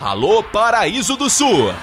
Alô Paraíso do Sul!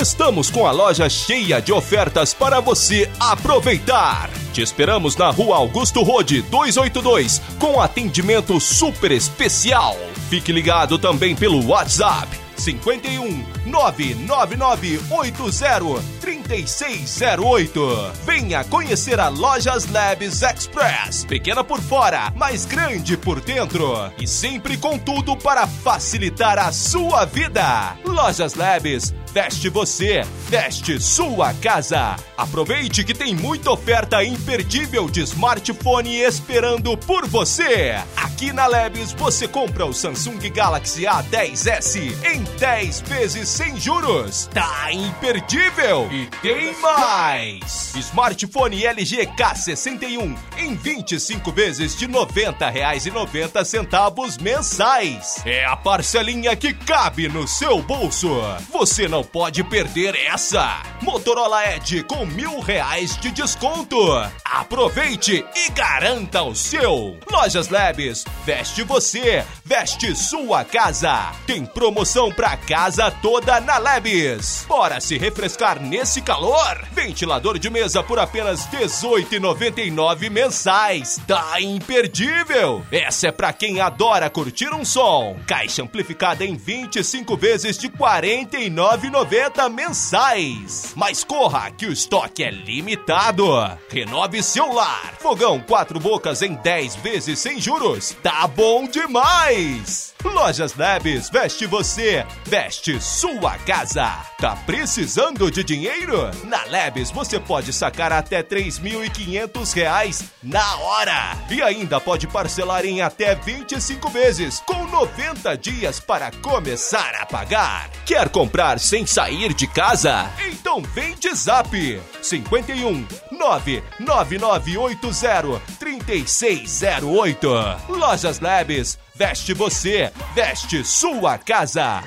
Estamos com a loja cheia de ofertas para você aproveitar. Te esperamos na rua Augusto Rode 282 com atendimento super especial. Fique ligado também pelo WhatsApp 51 99980 3608. Venha conhecer a Lojas Labs Express. Pequena por fora, mas grande por dentro. E sempre com tudo para facilitar a sua vida. Lojas Labs Veste você, veste sua casa. Aproveite que tem muita oferta imperdível de smartphone esperando por você. Aqui na Labs você compra o Samsung Galaxy A10s em 10 vezes sem juros. Tá imperdível! E tem mais! Smartphone LG K61 em 25 vezes de R$ 90,90 mensais. É a parcelinha que cabe no seu bolso. Você não pode perder essa. Motorola Edge com mil reais de desconto. Aproveite e garanta o seu. Lojas Labs, veste você, veste sua casa. Tem promoção pra casa toda na Labs. Bora se refrescar nesse calor. Ventilador de mesa por apenas R$18,99 mensais. Tá imperdível. Essa é pra quem adora curtir um som. Caixa amplificada em 25 vezes de R$49,90. 9,90 mensais. Mas corra que o estoque é limitado. Renove seu lar. Fogão quatro bocas em 10 vezes sem juros. Tá bom demais. Lojas Labs, veste você, veste sua casa. Tá precisando de dinheiro? Na Labs você pode sacar até 3.500 reais na hora. E ainda pode parcelar em até 25 vezes, com 90 dias para começar a pagar. Quer comprar sem sair de casa? Então vem de Zap 51 99980 3608. Lojas Labs, veste você, veste sua casa.